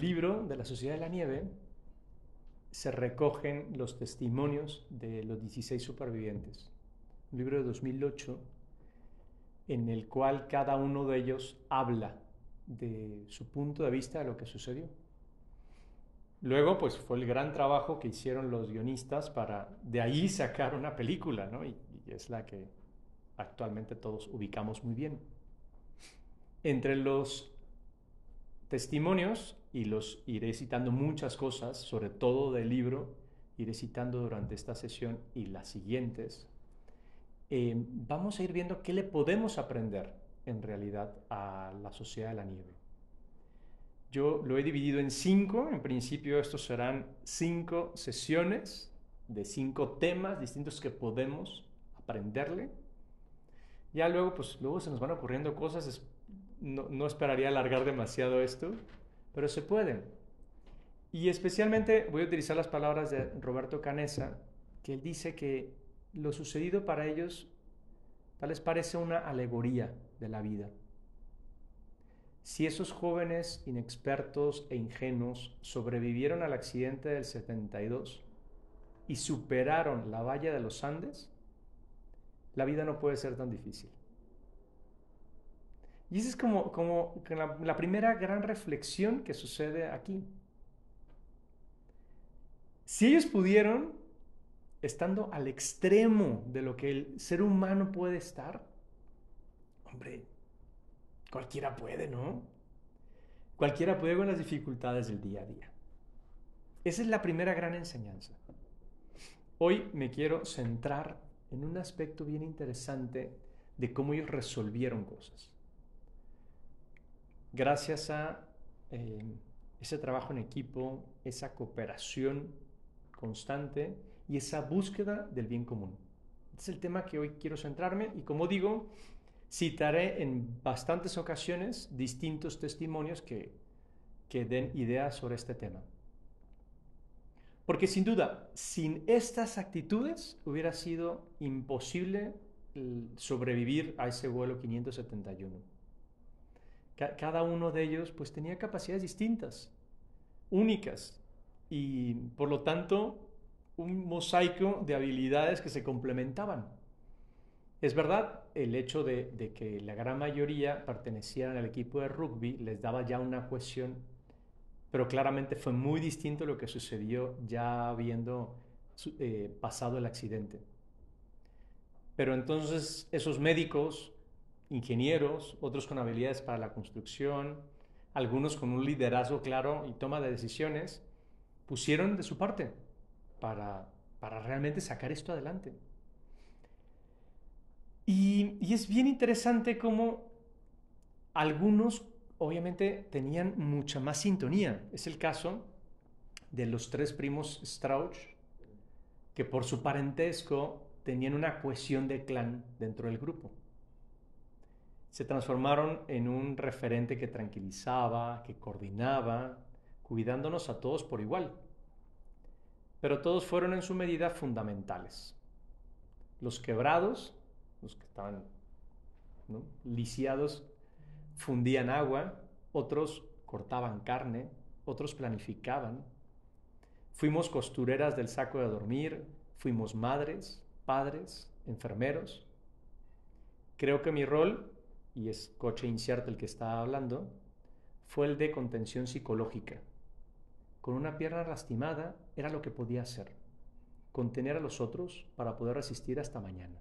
libro de la Sociedad de la Nieve se recogen los testimonios de los 16 supervivientes. Un libro de 2008 en el cual cada uno de ellos habla de su punto de vista de lo que sucedió. Luego, pues fue el gran trabajo que hicieron los guionistas para de ahí sacar una película, ¿no? Y, y es la que actualmente todos ubicamos muy bien. Entre los testimonios, y los iré citando muchas cosas, sobre todo del libro, iré citando durante esta sesión y las siguientes, eh, vamos a ir viendo qué le podemos aprender en realidad a la sociedad de la nieve. Yo lo he dividido en cinco, en principio estos serán cinco sesiones de cinco temas distintos que podemos aprenderle. Ya luego, pues luego se nos van ocurriendo cosas, no, no esperaría alargar demasiado esto, pero se pueden. Y especialmente voy a utilizar las palabras de Roberto Canesa, que él dice que lo sucedido para ellos tal vez parece una alegoría de la vida. Si esos jóvenes inexpertos e ingenuos sobrevivieron al accidente del 72 y superaron la valla de los Andes, la vida no puede ser tan difícil. Y esa es como, la, la primera gran reflexión que sucede aquí. Si ellos pudieron, estando al extremo de lo que el ser humano puede estar, hombre, cualquiera puede, ¿no? Cualquiera puede con las dificultades del día a día. Esa es la primera gran enseñanza. Hoy me quiero centrar en un aspecto bien interesante de cómo ellos resolvieron cosas gracias a eh, ese trabajo en equipo, esa cooperación constante y esa búsqueda del bien común. Este es el tema que hoy quiero centrarme y como digo, citaré en bastantes ocasiones distintos testimonios que, que den ideas sobre este tema. Porque sin duda, sin estas actitudes hubiera sido imposible sobrevivir a ese vuelo 571 cada uno de ellos pues tenía capacidades distintas, únicas, y por lo tanto un mosaico de habilidades que se complementaban. Es verdad, el hecho de, que la gran mayoría pertenecieran al equipo de rugby les daba ya una cohesión, pero claramente fue muy distinto lo que sucedió ya habiendo eh, pasado el accidente. Pero entonces esos médicos ingenieros, otros con habilidades para la construcción, algunos con un liderazgo claro y toma de decisiones, pusieron de su parte para, para realmente sacar esto adelante. Y, y es bien interesante cómo algunos obviamente tenían mucha más sintonía. Es el caso de los tres primos Strauch, que por su parentesco tenían una cohesión de clan dentro del grupo se transformaron en un referente que tranquilizaba, que coordinaba, cuidándonos a todos por igual. Pero todos fueron en su medida fundamentales. Los quebrados, los que estaban lisiados, fundían agua, otros cortaban carne, otros planificaban. Fuimos costureras del saco de dormir, fuimos madres, padres, enfermeros. Creo que mi rol y es coche incierto el que está hablando, fue el de contención psicológica. Con una pierna lastimada era lo que podía hacer, contener a los otros para poder resistir hasta mañana.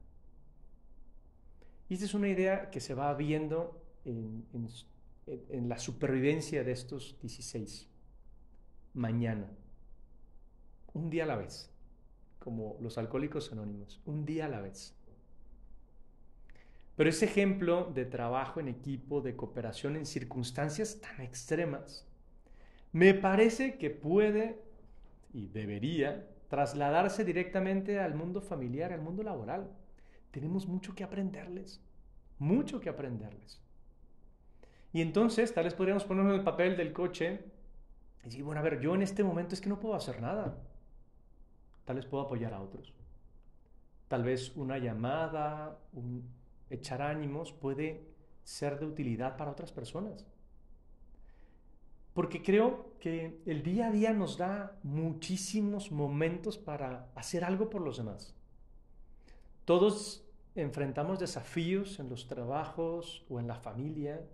Y esta es una idea que se va viendo en, en la supervivencia de estos 16. Mañana. Un día a la vez. Como los alcohólicos anónimos. Un día a la vez. Pero ese ejemplo de trabajo en equipo, de cooperación en circunstancias tan extremas, me parece que puede y debería trasladarse directamente al mundo familiar, al mundo laboral. Tenemos mucho que aprenderles, mucho que aprenderles. Y entonces, tal vez podríamos ponernos en el papel del coche y decir, bueno, a ver, yo en este momento es que no puedo hacer nada. Tal vez puedo apoyar a otros. Tal vez una llamada, un, echar ánimos puede ser de utilidad para otras personas. porque creo que el día a día nos da muchísimos momentos para hacer algo por los demás. Todos enfrentamos desafíos en los trabajos o en la familia.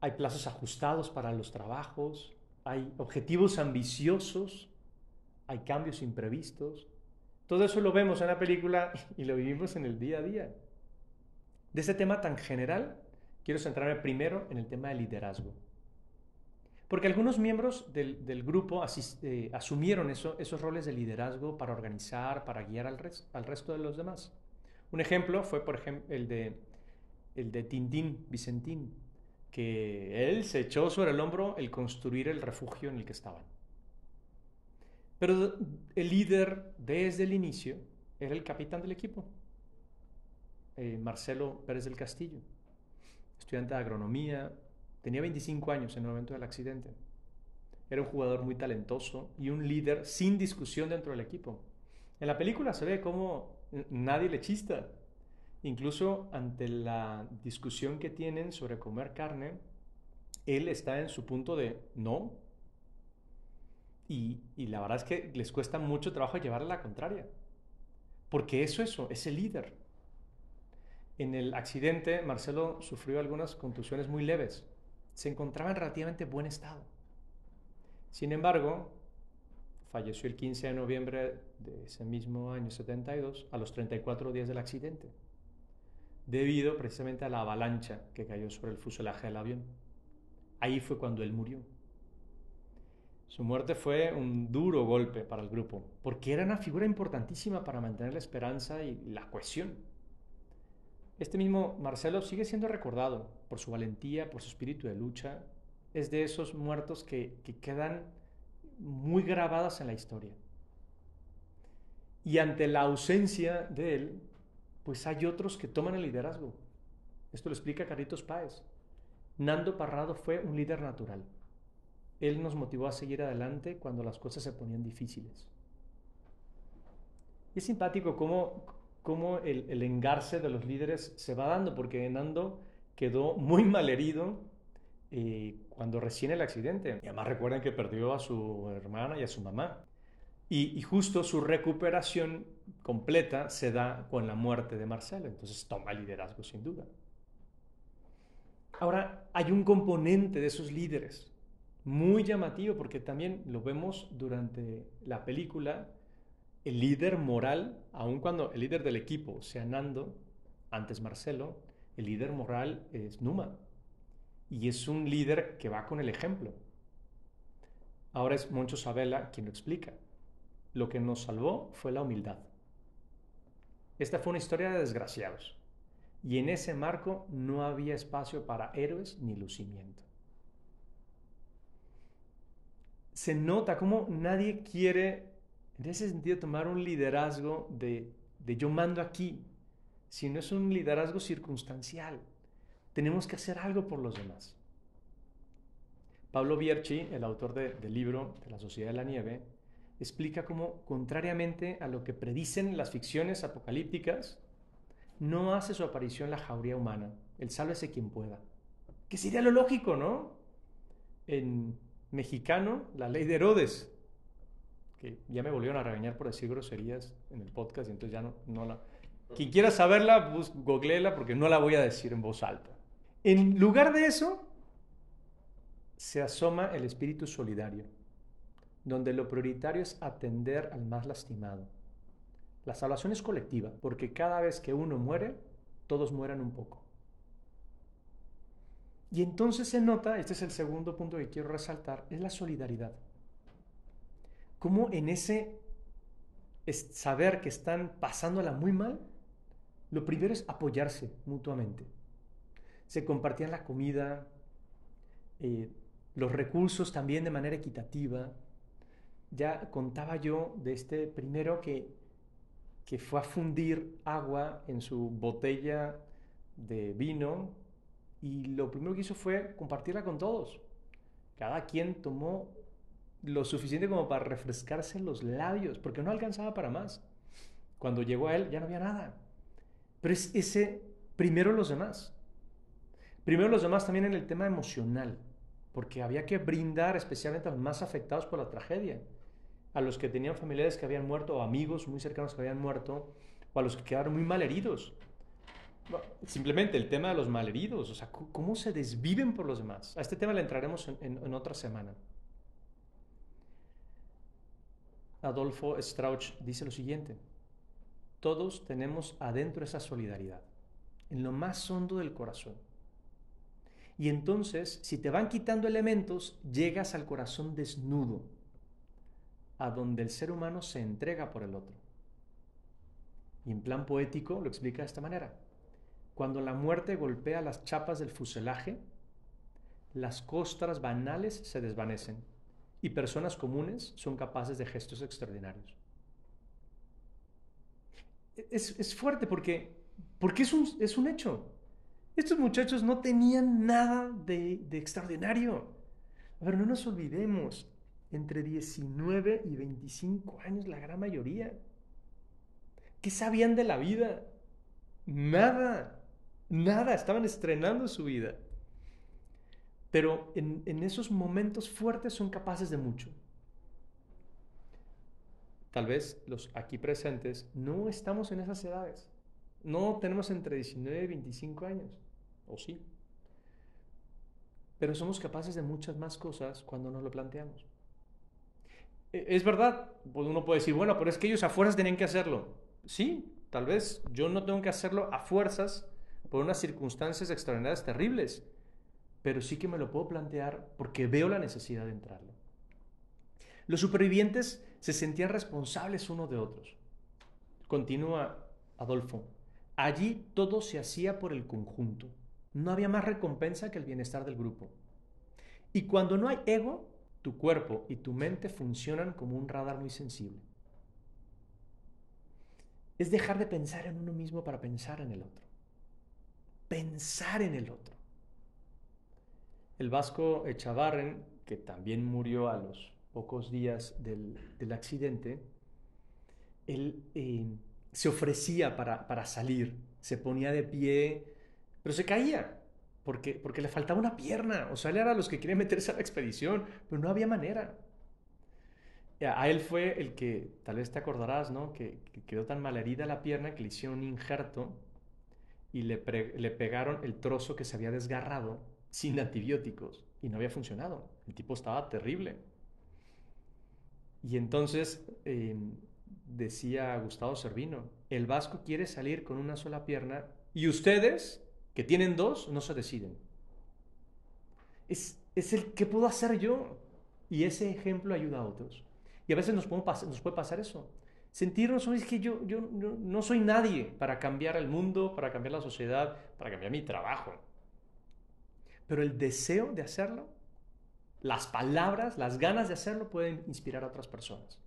Hay plazos ajustados para los trabajos, hay objetivos ambiciosos, hay cambios imprevistos. Todo eso lo vemos en la película y lo vivimos en el día a día. De este tema tan general, quiero centrarme primero en el tema del liderazgo. Porque algunos miembros del, grupo eh, asumieron esos roles de liderazgo para organizar, para guiar al, al, resto de los demás. Un ejemplo fue, por ejemplo, el de, el de Tintín, Vicentín, que él se echó sobre el hombro el construir el refugio en el que estaban. Pero el líder desde el inicio era el capitán del equipo, eh, Marcelo Pérez del Castillo, estudiante de agronomía, tenía 25 años en el momento del accidente. Era un jugador muy talentoso y un líder sin discusión dentro del equipo. En la película se ve cómo nadie le chista. Incluso ante la discusión que tienen sobre comer carne, él está en su punto de no, y, la verdad es que les cuesta mucho trabajo llevarle la contraria. Porque eso, eso, es el líder. En el accidente, Marcelo sufrió algunas contusiones muy leves. Se encontraba en relativamente buen estado. Sin embargo, falleció el 15 de noviembre de ese mismo año 72, a los 34 días del accidente, debido precisamente a la avalancha que cayó sobre el fuselaje del avión. Ahí fue cuando él murió. Su muerte fue un duro golpe para el grupo, porque era una figura importantísima para mantener la esperanza y la cohesión. Este mismo Marcelo sigue siendo recordado por su valentía, por su espíritu de lucha. Es de esos muertos que, quedan muy grabadas en la historia. Y ante la ausencia de él, pues hay otros que toman el liderazgo. Esto lo explica Carlitos Páez. Nando Parrado fue un líder natural. Él nos motivó a seguir adelante cuando las cosas se ponían difíciles. es simpático cómo, cómo el, el, engarce de los líderes se va dando, porque Nando quedó muy mal herido eh, cuando recién el accidente. Y además recuerden que perdió a su hermana y a su mamá. Y, y, justo su recuperación completa se da con la muerte de Marcelo. Entonces toma liderazgo sin duda. Ahora, hay un componente de esos líderes muy llamativo porque también lo vemos durante la película, el líder moral, aun cuando el líder del equipo sea Nando, antes Marcelo, el líder moral es Numa. Y es un líder que va con el ejemplo. Ahora es Moncho Sabela quien lo explica. Lo que nos salvó fue la humildad. Esta fue una historia de desgraciados. Y en ese marco no había espacio para héroes ni lucimiento. se nota como nadie quiere, en ese sentido, tomar un liderazgo de, de yo mando aquí, sino es un liderazgo circunstancial. Tenemos que hacer algo por los demás. Pablo Bierchi, el autor del libro de la Sociedad de la Nieve, explica cómo, contrariamente a lo que predicen las ficciones apocalípticas, no hace su aparición la jauría humana, el sálvese quien pueda. Que sería lo lógico, ¿no? En, mexicano, la ley de Herodes, que ya me volvieron a regañar por decir groserías en el podcast y entonces ya no, no la... Quien quiera saberla, bus, googleela porque no la voy a decir en voz alta. En lugar de eso, se asoma el espíritu solidario, donde lo prioritario es atender al más lastimado. La salvación es colectiva, porque cada vez que uno muere, todos mueren un poco. Y entonces se nota, este es el segundo punto que quiero resaltar, es la solidaridad. Cómo en ese saber que están pasándola muy mal, lo primero es apoyarse mutuamente. Se compartían la comida, eh, los recursos también de manera equitativa. Ya contaba yo de este primero que, que fue a fundir agua en su botella de vino y lo primero que hizo fue compartirla con todos. Cada quien tomó lo suficiente como para refrescarse los labios, porque no alcanzaba para más. Cuando llegó a él ya no había nada. Pero es ese, primero los demás. Primero los demás también en el tema emocional, porque había que brindar especialmente a los más afectados por la tragedia, a los que tenían familiares que habían muerto o amigos muy cercanos que habían muerto, o a los que quedaron muy malheridos. Simplemente el tema de los malheridos, o sea, cómo se desviven por los demás. A este tema le entraremos en, otra semana. Adolfo Strauch dice lo siguiente, todos tenemos adentro esa solidaridad, en lo más hondo del corazón. Y entonces, si te van quitando elementos, llegas al corazón desnudo, a donde el ser humano se entrega por el otro. Y en plan poético lo explica de esta manera. Cuando la muerte golpea las chapas del fuselaje, las costras banales se desvanecen y personas comunes son capaces de gestos extraordinarios. Es, fuerte porque, porque es, un, es un hecho. Estos muchachos no tenían nada de, extraordinario. A ver, no nos olvidemos, entre 19 y 25 años la gran mayoría. ¿Qué sabían de la vida? Nada, nada, estaban estrenando su vida. Pero en, esos momentos fuertes son capaces de mucho. Tal vez los aquí presentes no estamos en esas edades. No tenemos entre 19 y 25 años. ¿O sí? Pero somos capaces de muchas más cosas cuando nos lo planteamos. E, es verdad, pues uno puede decir, bueno, pero es que ellos a fuerzas tenían que hacerlo. Sí, tal vez yo no tengo que hacerlo a fuerzas por unas circunstancias extraordinarias terribles, pero sí que me lo puedo plantear porque veo la necesidad de entrarlo. Los supervivientes se sentían responsables unos de otros. Continúa Adolfo. Allí todo se hacía por el conjunto. No había más recompensa que el bienestar del grupo. Y cuando no hay ego, tu cuerpo y tu mente funcionan como un radar muy sensible. Es dejar de pensar en uno mismo para pensar en el otro. Pensar en el otro. El vasco Echavarren, que también murió a los pocos días del, accidente, él eh, se ofrecía para, para salir, se ponía de pie pero se caía porque, porque le faltaba una pierna. O sea, él era los que querían meterse a la expedición, pero no había manera. A él fue el que, tal vez te acordarás, ¿no? Que, quedó tan malherida la pierna que le hicieron un injerto y le, le pegaron el trozo que se había desgarrado sin antibióticos y no había funcionado. El tipo estaba terrible. Y entonces em, decía Gustavo Servino, el vasco quiere salir con una sola pierna y ustedes que tienen dos, no se deciden. Es, el que puedo hacer yo. Y ese ejemplo ayuda a otros. Y a veces nos, nos puede pasar eso. Sentirnos, es que yo, yo, no soy nadie para cambiar el mundo, para cambiar la sociedad, para cambiar mi trabajo. Pero el deseo de hacerlo, las palabras, las ganas de hacerlo pueden inspirar a otras personas.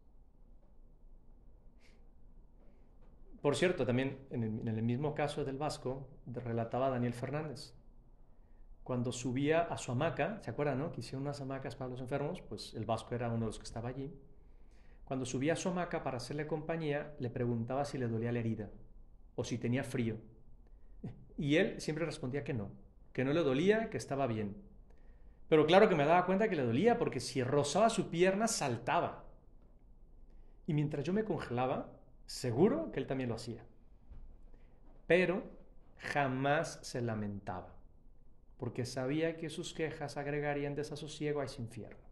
Por cierto, también en el, mismo caso del Vasco, relataba Daniel Fernández. Cuando subía a su hamaca, ¿se acuerdan, no? Que hicieron unas hamacas para los enfermos, pues el Vasco era uno de los que estaba allí. Cuando subía a su hamaca para hacerle compañía, le preguntaba si le dolía la herida o si tenía frío. Y él siempre respondía que no, que no le dolía, que estaba bien. Pero claro que me daba cuenta que le dolía porque si rozaba su pierna saltaba. Y mientras yo me congelaba, Seguro que él también lo hacía. Pero jamás se lamentaba, porque sabía que sus quejas agregarían desasosiego a ese infierno.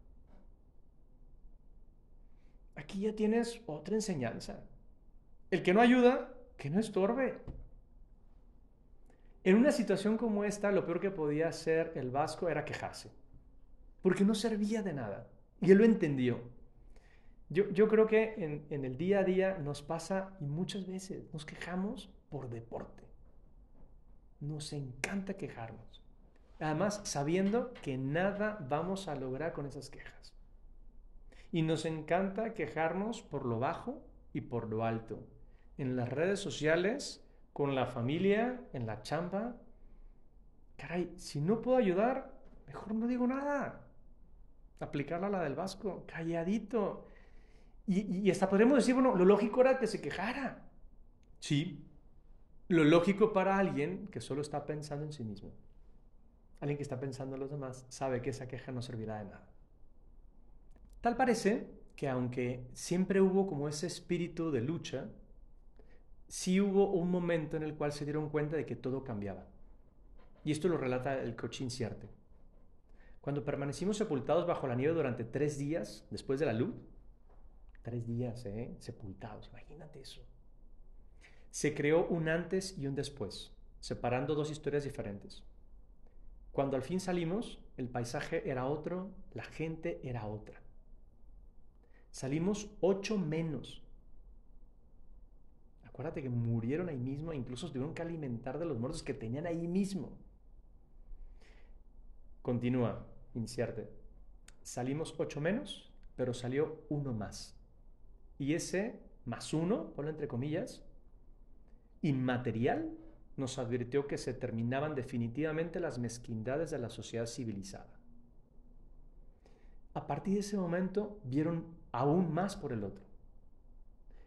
Aquí ya tienes otra enseñanza. El que no ayuda, que no estorbe. En una situación como esta, lo peor que podía hacer el vasco era quejarse, porque no servía de nada. Y él lo entendió. Yo, creo que en, en, el día a día nos pasa y muchas veces nos quejamos por deporte. Nos encanta quejarnos. Además, sabiendo que nada vamos a lograr con esas quejas. Y nos encanta quejarnos por lo bajo y por lo alto. En las redes sociales, con la familia, en la chamba. Caray, si no puedo ayudar, mejor no digo nada. Aplicarla a la del vasco, calladito. Y, hasta podríamos decir, bueno, lo lógico era que se quejara. Sí, lo lógico para alguien que solo está pensando en sí mismo. alguien que está pensando en los demás, sabe que esa queja no servirá de nada. Tal parece que aunque siempre hubo como ese espíritu de lucha, sí hubo un momento en el cual se dieron cuenta de que todo cambiaba. Y esto lo relata el coach incierto. Cuando permanecimos sepultados bajo la nieve durante tres días después de la luz, tres días, ¿eh? Sepultados, imagínate eso. Se creó un antes y un después, separando dos historias diferentes. Cuando al fin salimos, el paisaje era otro, la gente era otra. Salimos ocho menos. Acuérdate que murieron ahí mismo incluso tuvieron que alimentar de los muertos que tenían ahí mismo. Continúa, incierte. Salimos ocho menos, pero salió uno más. Y ese más uno, ponlo entre comillas, inmaterial, nos advirtió que se terminaban definitivamente las mezquindades de la sociedad civilizada. A partir de ese momento vieron aún más por el otro.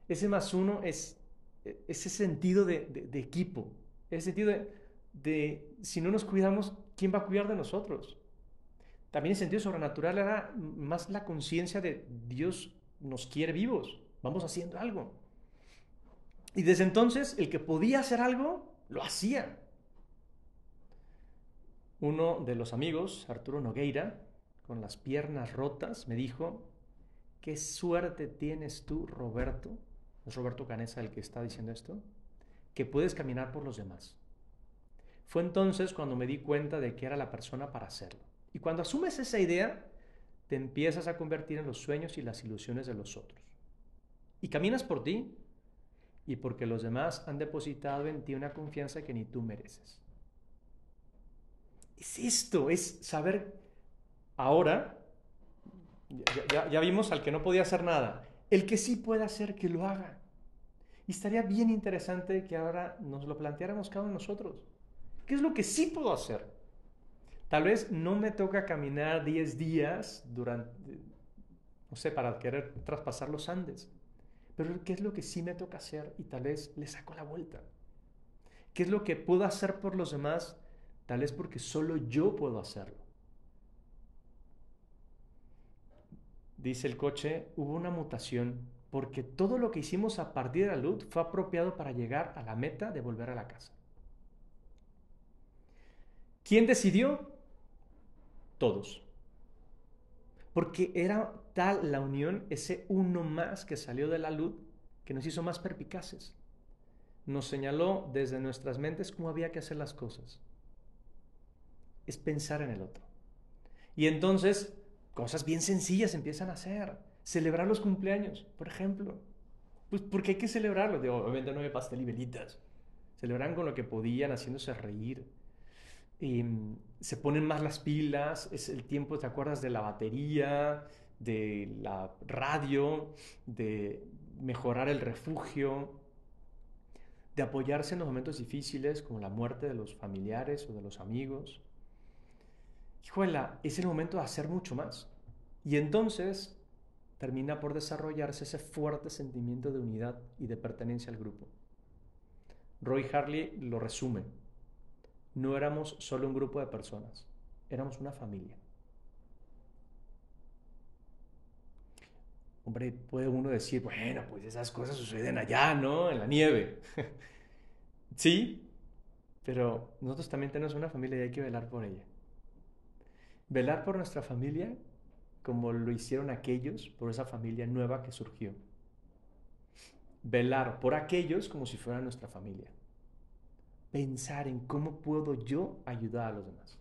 Ese más uno es ese sentido de, equipo, ese sentido de, de, si no nos cuidamos, ¿quién va a cuidar de nosotros? También el sentido sobrenatural era más la conciencia de Dios nos quiere vivos, vamos haciendo algo. Y desde entonces el que podía hacer algo, lo hacía. Uno de los amigos, Arturo Nogueira, con las piernas rotas, me dijo, qué suerte tienes tú, Roberto, es Roberto Canesa el que está diciendo esto, que puedes caminar por los demás. Fue entonces cuando me di cuenta de que era la persona para hacerlo. Y cuando asumes esa idea, te empiezas a convertir en los sueños y las ilusiones de los otros. Y caminas por ti y porque los demás han depositado en ti una confianza que ni tú mereces. Es esto, es saber ahora, ya, vimos al que no podía hacer nada, el que sí puede hacer, que lo haga. Y estaría bien interesante que ahora nos lo planteáramos cada uno de nosotros. ¿Qué es lo que sí puedo hacer? Tal vez no me toca caminar 10 días durante, no sé, para querer traspasar los Andes. Pero ¿qué es lo que sí me toca hacer? Y tal vez le saco la vuelta. ¿Qué es lo que puedo hacer por los demás? Tal vez porque solo yo puedo hacerlo. Dice el coche, hubo una mutación porque todo lo que hicimos a partir de la luz fue apropiado para llegar a la meta de volver a la casa. ¿Quién decidió? Todos. Porque era tal la unión, ese uno más que salió de la luz, que nos hizo más perpicaces. Nos señaló desde nuestras mentes cómo había que hacer las cosas. Es pensar en el otro. Y entonces, cosas bien sencillas empiezan a hacer. Celebrar los cumpleaños, por ejemplo. Pues porque hay que celebrarlo. obviamente no hay pastel y velitas. Celebran con lo que podían, haciéndose reír Em, se ponen más las pilas, es el tiempo, ¿te acuerdas de la batería, de la radio, de mejorar el refugio, de apoyarse en los momentos difíciles como la muerte de los familiares o de los amigos? Hijuela, es el momento de hacer mucho más. Y entonces termina por desarrollarse ese fuerte sentimiento de unidad y de pertenencia al grupo. Roy Harley lo resume no éramos solo un grupo de personas, éramos una familia. Hombre, puede uno decir, bueno, pues esas cosas suceden allá, ¿no? En la nieve. sí, pero nosotros también tenemos una familia y hay que velar por ella. Velar por nuestra familia como lo hicieron aquellos por esa familia nueva que surgió. Velar por aquellos como si fuera nuestra familia pensar en cómo puedo yo ayudar a los demás.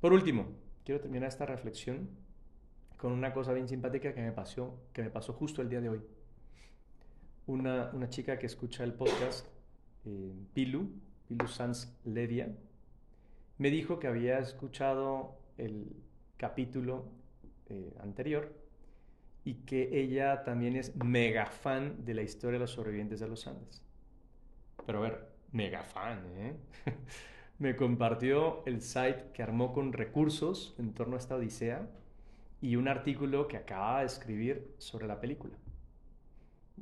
Por último, quiero terminar esta reflexión con una cosa bien simpática que me pasó, que me pasó justo el día de hoy. Una, chica que escucha el podcast, eh, Pilu, Pilu Sanz Levia, me dijo que había escuchado el capítulo eh, anterior y que ella también es mega fan de la historia de los sobrevivientes de los Andes. Pero a ver, mega fan, ¿eh? me compartió el site que armó con recursos en torno a esta odisea y un artículo que acaba de escribir sobre la película.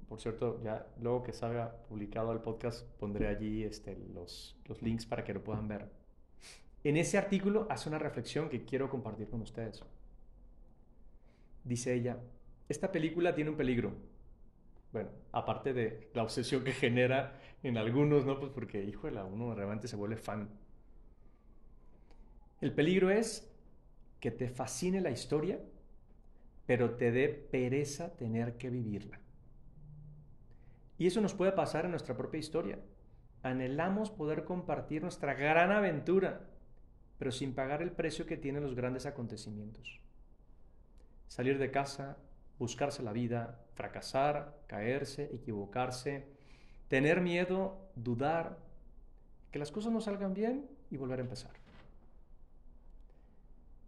Por cierto, ya luego que salga publicado el podcast pondré allí este, los, los links para que lo puedan ver. En ese artículo hace una reflexión que quiero compartir con ustedes. Dice ella, esta película tiene un peligro. Bueno, aparte de la obsesión que genera en algunos, ¿no? Pues porque, híjole, uno realmente se vuelve fan. El peligro es que te fascine la historia, pero te dé pereza tener que vivirla. Y eso nos puede pasar en nuestra propia historia. Anhelamos poder compartir nuestra gran aventura, pero sin pagar el precio que tienen los grandes acontecimientos. Salir de casa, buscarse la vida, fracasar, caerse, equivocarse, tener miedo, dudar, que las cosas no salgan bien y volver a empezar.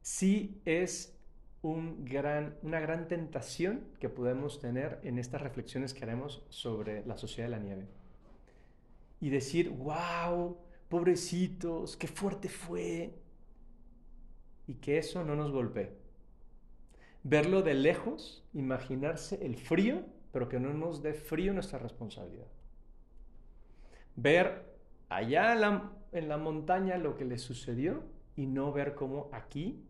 Sí es un gran, una gran tentación que podemos tener en estas reflexiones que haremos sobre la sociedad de la nieve. Y decir, wow, pobrecitos, qué fuerte fue. Y que eso no nos golpee. Verlo de lejos, imaginarse el frío, pero que no nos dé frío nuestra responsabilidad. Ver allá en la, en la montaña lo que le sucedió y no ver cómo aquí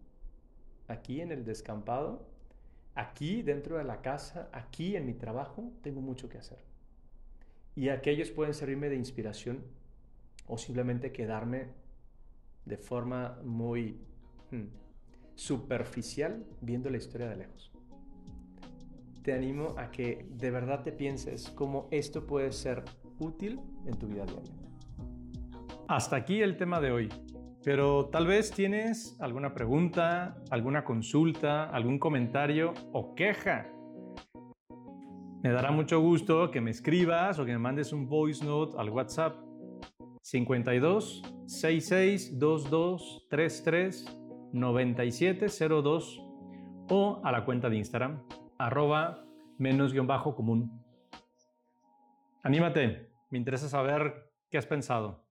aquí en el descampado, aquí dentro de la casa, aquí en mi trabajo, tengo mucho que hacer. Y aquellos pueden servirme de inspiración o simplemente quedarme de forma muy superficial viendo la historia de lejos. Te animo a que de verdad te pienses cómo esto puede ser útil en tu vida diaria. Hasta aquí el tema de hoy. Pero tal vez tienes alguna pregunta, alguna consulta, algún comentario o queja. Me dará mucho gusto que me escribas o que me mandes un voice note al WhatsApp 52 66 22 33 9702 o a la cuenta de Instagram arroba menos guion bajo común. Anímate, me interesa saber qué has pensado.